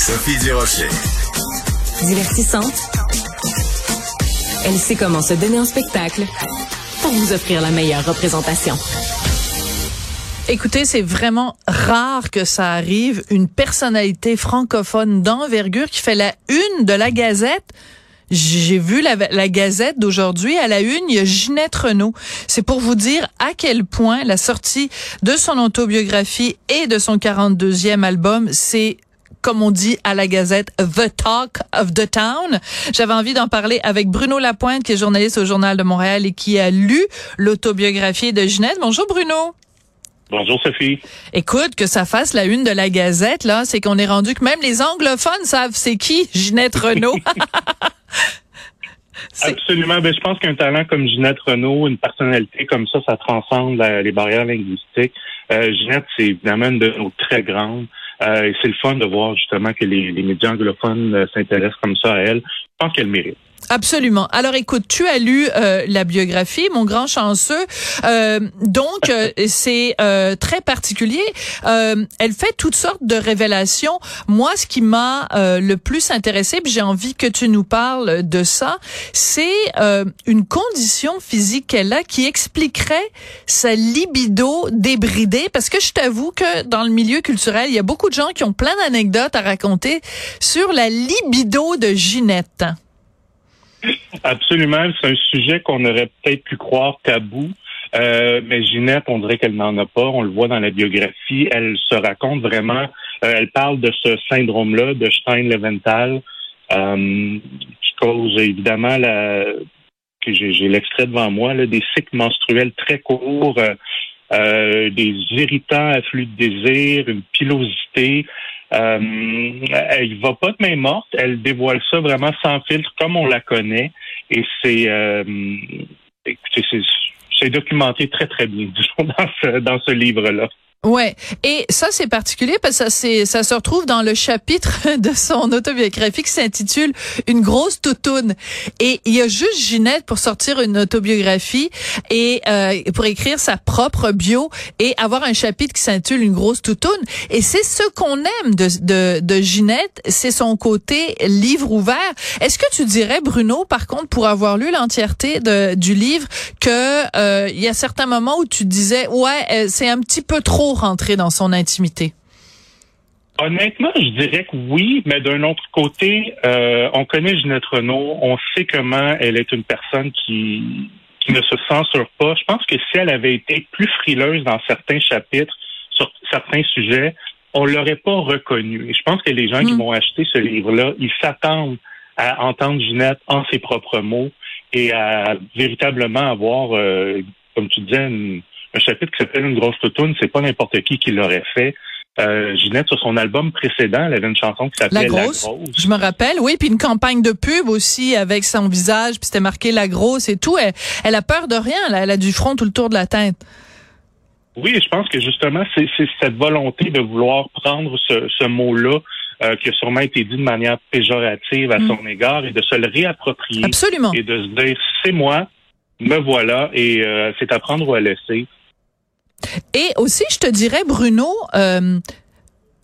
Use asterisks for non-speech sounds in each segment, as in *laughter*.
Sophie Durocher. Divertissante. Elle sait comment se donner en spectacle pour vous offrir la meilleure représentation. Écoutez, c'est vraiment rare que ça arrive. Une personnalité francophone d'envergure qui fait la une de la Gazette. J'ai vu la, la Gazette d'aujourd'hui à la une, il y a Ginette Renault. C'est pour vous dire à quel point la sortie de son autobiographie et de son 42e album, c'est comme on dit à la Gazette, The Talk of the Town. J'avais envie d'en parler avec Bruno Lapointe, qui est journaliste au Journal de Montréal et qui a lu l'autobiographie de Ginette. Bonjour Bruno. Bonjour Sophie. Écoute, que ça fasse la une de la Gazette, là, c'est qu'on est rendu que même les anglophones savent c'est qui Ginette Renault. *laughs* Absolument. Ben, je pense qu'un talent comme Ginette Renault, une personnalité comme ça, ça transcende les barrières linguistiques. Euh, Ginette, c'est évidemment une de nos très grandes. Euh, c'est le fun de voir justement que les, les médias anglophones euh, s'intéressent comme ça à elle. Je pense qu'elle mérite. Absolument. Alors écoute, tu as lu euh, la biographie, mon grand chanceux. Euh, donc euh, c'est très particulier. elle fait toutes sortes de révélations. Moi, ce qui m'a le plus intéressé, puis j'ai envie que tu nous parles de ça, c'est une condition physique qu'elle a qui expliquerait sa libido débridée. Parce que je t'avoue que dans le milieu culturel, il y a beaucoup de gens qui ont plein d'anecdotes à raconter sur la libido de Ginette. Absolument. C'est un sujet qu'on aurait peut-être pu croire tabou. Euh, mais Ginette, on dirait qu'elle n'en a pas. On le voit dans la biographie. Elle se raconte vraiment. Euh, elle parle de ce syndrome-là de Stein-Leventhal euh, qui cause évidemment la. J'ai l'extrait devant moi là, des cycles menstruels très courts, des irritants afflux de désir, une pilosité. Euh, elle va pas de main morte, elle dévoile ça vraiment sans filtre comme on la connaît. Et c'est euh, écoutez, c'est documenté très, très bien, *laughs* disons, dans ce, dans ce livre-là. Ouais, et ça c'est particulier parce que ça c'est ça se retrouve dans le chapitre *laughs* de son autobiographie qui s'intitule Une grosse toutoune et il y a juste Ginette pour sortir une autobiographie et euh, pour écrire sa propre bio et avoir un chapitre qui s'intitule Une grosse toutoune et c'est ce qu'on aime de de, de Ginette, c'est son côté livre ouvert. Est-ce que tu dirais Bruno par contre pour avoir lu l'entièreté du livre que euh, il y a certains moments où tu disais ouais, euh, c'est un petit peu trop rentrer dans son intimité? Honnêtement, je dirais que oui, mais d'un autre côté, euh, on connaît Ginette Renault, on sait comment elle est une personne qui, qui ne se censure pas. Je pense que si elle avait été plus frileuse dans certains chapitres, sur certains sujets, on l'aurait pas reconnue. Et je pense que les gens qui mm. vont acheter ce livre-là, ils s'attendent à entendre Ginette en ses propres mots et à véritablement avoir, euh, comme tu disais, une, un chapitre qui s'appelle Une grosse toutoune, c'est pas n'importe qui qui l'aurait fait. Euh, Ginette, sur son album précédent, elle avait une chanson qui s'appelait La, grosse. Je me rappelle, oui, puis une campagne de pub aussi avec son visage, puis c'était marqué La Grosse et tout. Elle, a peur de rien, elle a du front tout le tour de la tête. Oui, je pense que justement, c'est cette volonté de vouloir prendre ce, mot-là, euh, qui a sûrement été dit de manière péjorative à mm. son égard, et de se le réapproprier. Absolument. Et de se dire, c'est moi, me voilà, et euh, c'est à prendre ou à laisser. Et aussi, je te dirais, Bruno, euh,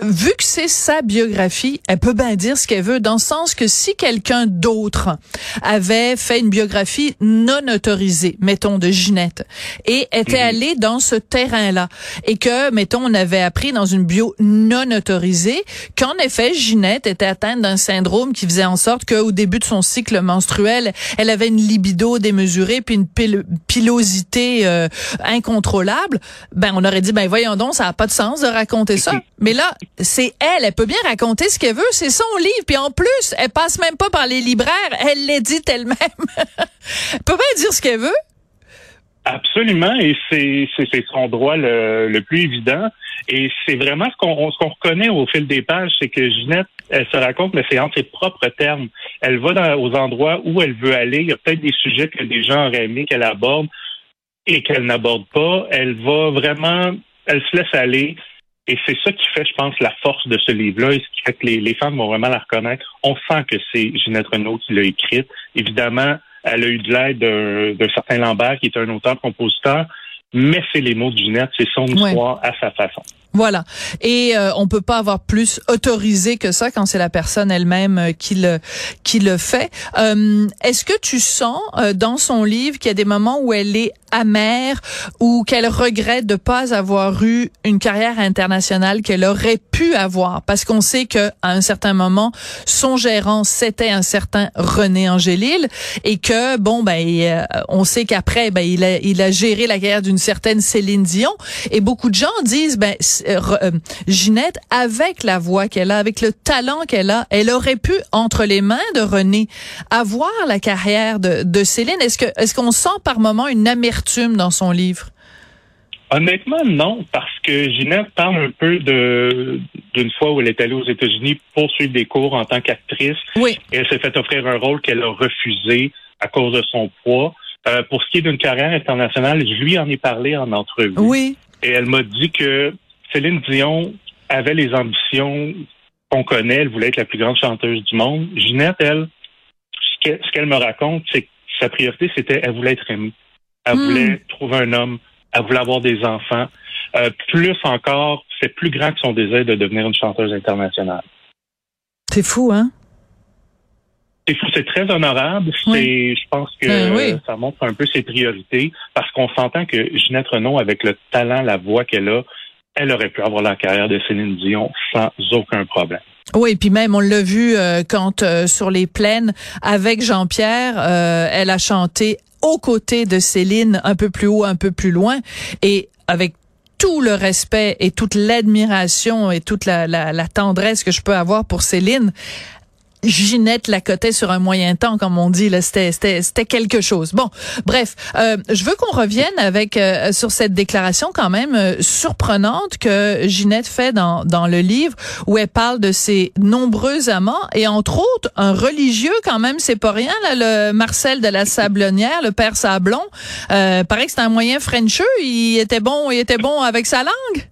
vu que c'est sa biographie, elle peut bien dire ce qu'elle veut, dans le sens que si quelqu'un d'autre avait fait une biographie non autorisée, mettons de Ginette, et était mhm. allé dans ce terrain-là, et que, mettons, on avait appris dans une bio non autorisée qu'en effet, Ginette était atteinte d'un syndrome qui faisait en sorte qu'au début de son cycle menstruel, elle avait une libido démesurée, puis une pilosité euh, incontrôlable, ben on aurait dit, ben voyons donc, ça n'a pas de sens de raconter ça. Mais là, c'est elle. Elle peut bien raconter ce qu'elle veut. C'est son livre. Puis en plus, elle passe même pas par les libraires. Elle l'édite elle-même. *laughs* elle peut bien dire ce qu'elle veut. Absolument, et c'est son droit le, plus évident. Et c'est vraiment ce qu'on reconnaît au fil des pages, c'est que Ginette, elle se raconte, mais c'est en ses propres termes. Elle va aux endroits où elle veut aller. Il y a peut-être des sujets que des gens auraient aimé qu'elle aborde et qu'elle n'aborde pas. Elle va vraiment, elle se laisse aller. Et c'est ça qui fait, je pense, la force de ce livre-là et ce qui fait que les, femmes vont vraiment la reconnaître. On sent que c'est Ginette Renault qui l'a écrite. Évidemment, elle a eu de l'aide d'un certain Lambert qui est un auteur-compositeur, mais c'est les mots de Ginette, c'est son histoire à sa façon. Voilà. Et euh, on peut pas avoir plus autorisé que ça quand c'est la personne elle-même euh, qui le qui le fait. Euh, Est-ce que tu sens euh, dans son livre qu'il y a des moments où elle est amère ou qu'elle regrette de pas avoir eu une carrière internationale qu'elle aurait pu avoir? Parce qu'on sait que à un certain moment son gérant c'était un certain René Angélil et que bon ben euh, on sait qu'après ben il a il a géré la carrière d'une certaine Céline Dion et beaucoup de gens disent ben Ginette, avec la voix qu'elle a, avec le talent qu'elle a, elle aurait pu, entre les mains de René, avoir la carrière de, de Céline. Est-ce que est-ce qu'on sent par moment une amertume dans son livre? Honnêtement, non, parce que Ginette parle un peu de d'une fois où elle est allée aux États-Unis pour suivre des cours en tant qu'actrice. Oui. Et elle s'est fait offrir un rôle qu'elle a refusé à cause de son poids. Euh, pour ce qui est d'une carrière internationale, je lui en ai parlé en entrevue. Oui. Et elle m'a dit que Céline Dion avait les ambitions qu'on connaît. Elle voulait être la plus grande chanteuse du monde. Ginette, elle, ce qu'elle me raconte, c'est que sa priorité, c'était elle voulait être aimée. Elle Hmm. voulait trouver un homme. Elle voulait avoir des enfants. Euh, plus encore, c'est plus grand que son désir de devenir une chanteuse internationale. C'est fou, hein? C'est fou, c'est très honorable. Oui. Je pense que Ben oui. ça montre un peu ses priorités parce qu'on s'entend que Ginette Renault, avec le talent, la voix qu'elle a, elle aurait pu avoir la carrière de Céline Dion sans aucun problème. Oui, puis même on l'a vu euh, quand euh, sur les plaines avec Jean-Pierre, euh, elle a chanté aux côtés de Céline un peu plus haut, un peu plus loin et avec tout le respect et toute l'admiration et toute la, la, la tendresse que je peux avoir pour Céline, Ginette la cotait sur un moyen temps, comme on dit. Là, c'était, c'était, c'était quelque chose. Bon, bref, euh, je veux qu'on revienne avec euh, sur cette déclaration quand même euh, surprenante que Ginette fait dans dans le livre où elle parle de ses nombreux amants et entre autres un religieux quand même, c'est pas rien là, le Marcel de la Sablonnière, le père Sablon. Euh, paraît que c'est un moyen frencheux. Il était bon, il était bon avec sa langue.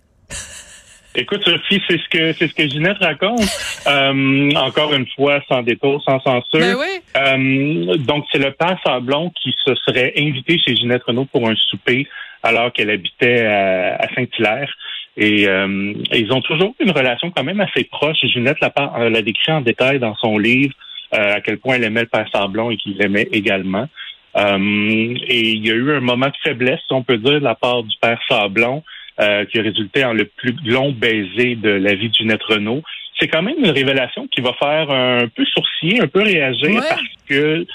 Écoute, Sophie, c'est ce que c'est ce que Ginette raconte. *laughs* Euh, encore une fois, sans détour, sans censure. Ben oui. Euh, donc, c'est le père Sablon qui se serait invité chez Ginette Renault pour un souper alors qu'elle habitait à, à Saint-Hilaire. Et euh, ils ont toujours eu une relation quand même assez proche. Ginette l'a, euh, l'a décrit en détail dans son livre euh, à quel point elle aimait le père Sablon et qu'il l'aimait également. Euh, et il y a eu un moment de faiblesse, si on peut dire, de la part du père Sablon, euh, qui a résulté en le plus long baiser de la vie de Ginette Renault. C'est quand même une révélation qui va faire un peu sourciller, un peu réagir, Ouais. parce que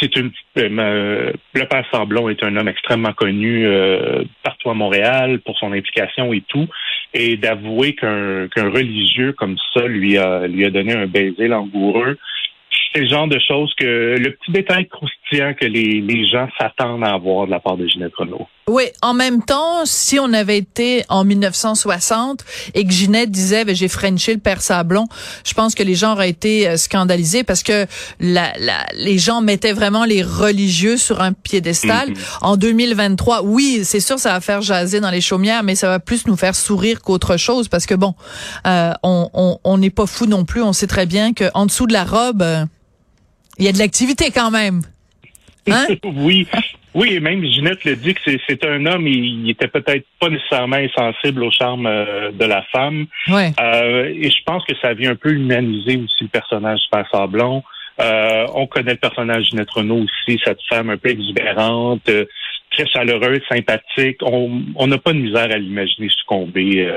c'est une euh, le père Sablon est un homme extrêmement connu euh, partout à Montréal pour son implication et tout et d'avouer qu'un qu'un religieux comme ça lui a lui a donné un baiser langoureux c'est le genre de choses que le petit détail croustillant que les, les gens s'attendent à avoir de la part de Ginette Renault. Oui, en même temps, si on avait été en 1960 et que Ginette disait ben, j'ai frenché le père Sablon, je pense que les gens auraient été euh, scandalisés parce que la, la, les gens mettaient vraiment les religieux sur un piédestal. Mhm. En 2023, oui, c'est sûr ça va faire jaser dans les chaumières, mais ça va plus nous faire sourire qu'autre chose parce que bon, euh, on on- on n'est pas fou non plus. On sait très bien que en dessous de la robe, euh, il y a de l'activité quand même. Hein? *laughs* oui, oui, et même Ginette le dit que c'est- un homme, il, il était peut-être pas nécessairement insensible au charme euh, de la femme. Ouais. Euh, et je pense que ça vient un peu humaniser aussi le personnage du père Sablon. Euh, on connaît le personnage de Ginette Renault aussi, cette femme un peu exubérante, euh, très chaleureuse, sympathique. On on n'a pas de misère à l'imaginer succomber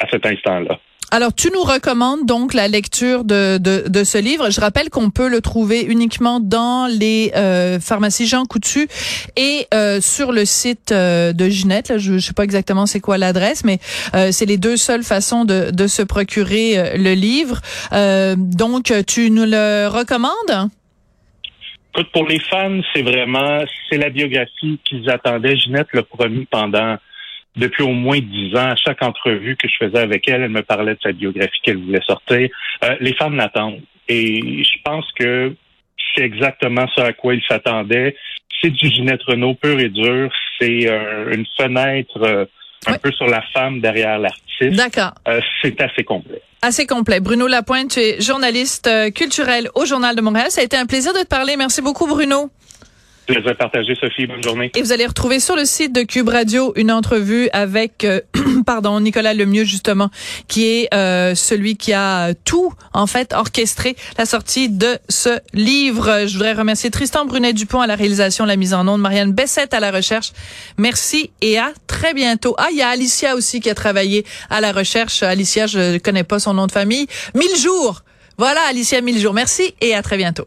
à cet instant-là. Alors, tu nous recommandes donc la lecture de, de, de ce livre. Je rappelle qu'on peut le trouver uniquement dans les euh, pharmacies Jean Coutu et euh, sur le site euh, de Ginette. Je ne sais pas exactement c'est quoi l'adresse, mais euh, c'est les deux seules façons de, de se procurer euh, le livre. Euh, donc, tu nous le recommandes? Écoute, pour les fans, c'est vraiment, c'est la biographie qu'ils attendaient. Ginette l'a promis pendant, depuis au moins dix ans. À chaque entrevue que je faisais avec elle, elle me parlait de sa biographie qu'elle voulait sortir. Euh, les fans l'attendent. Et je pense que c'est exactement ce à quoi ils s'attendaient. C'est du Ginette Renault pur et dur. C'est euh, une fenêtre euh, un peu sur la femme derrière l'artiste. D'accord. Euh, c'est assez complet. Assez complet. Bruno Lapointe, tu es journaliste culturel au Journal de Montréal. Ça a été un plaisir de te parler. Merci beaucoup, Bruno. Plaisir partagé, Sophie. Bonne journée. Et vous allez retrouver sur le site de Cube Radio une entrevue avec, euh, *clears throat* pardon, Nicolas Lemieux, justement, qui est euh, celui qui a tout, en fait, orchestré la sortie de ce livre. Je voudrais remercier Tristan Brunet-Dupont à la réalisation, la mise en onde, Marianne Bessette à la recherche. Merci et à très bientôt. Ah, il y a Alicia aussi qui a travaillé à la recherche. Alicia, je connais pas son nom de famille. Mille jours. Voilà, Alicia Mille jours. Merci et à très bientôt.